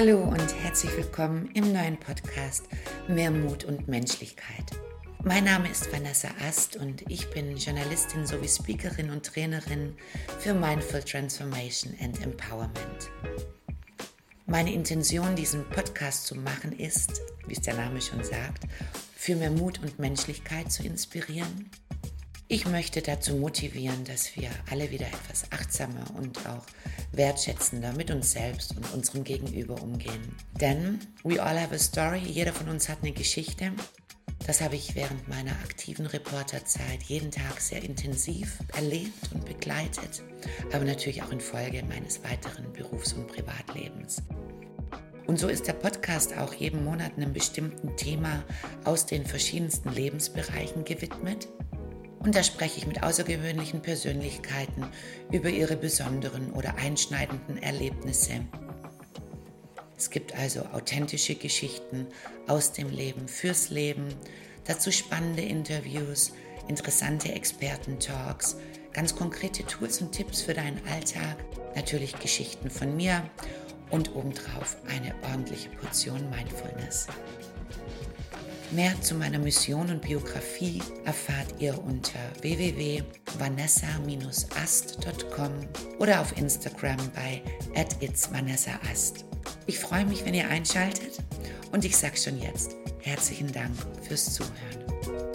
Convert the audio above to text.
Hallo und herzlich willkommen im neuen Podcast Mehr Mut und Menschlichkeit. Mein Name ist Vanessa Ast und ich bin Journalistin sowie Speakerin und Trainerin für Mindful Transformation and Empowerment. Meine Intention, diesen Podcast zu machen, ist, wie es der Name schon sagt, für mehr Mut und Menschlichkeit zu inspirieren. Ich möchte dazu motivieren, dass wir alle wieder etwas achtsamer und auch wertschätzender mit uns selbst und unserem Gegenüber umgehen. Denn we all have a story, jeder von uns hat eine Geschichte. Das habe ich während meiner aktiven Reporterzeit jeden Tag sehr intensiv erlebt und begleitet, aber natürlich auch in Folge meines weiteren Berufs- und Privatlebens. Und so ist der Podcast auch jeden Monat einem bestimmten Thema aus den verschiedensten Lebensbereichen gewidmet. Und da spreche ich mit außergewöhnlichen Persönlichkeiten über ihre besonderen oder einschneidenden Erlebnisse. Es gibt also authentische Geschichten aus dem Leben fürs Leben, dazu spannende Interviews, interessante Experten-Talks, ganz konkrete Tools und Tipps für deinen Alltag, natürlich Geschichten von mir und obendrauf eine ordentliche Portion Mindfulness. Mehr zu meiner Mission und Biografie erfahrt ihr unter www.vanessa-ast.com oder auf Instagram bei itsvanessaast. Ich freue mich, wenn ihr einschaltet und ich sage schon jetzt herzlichen Dank fürs Zuhören.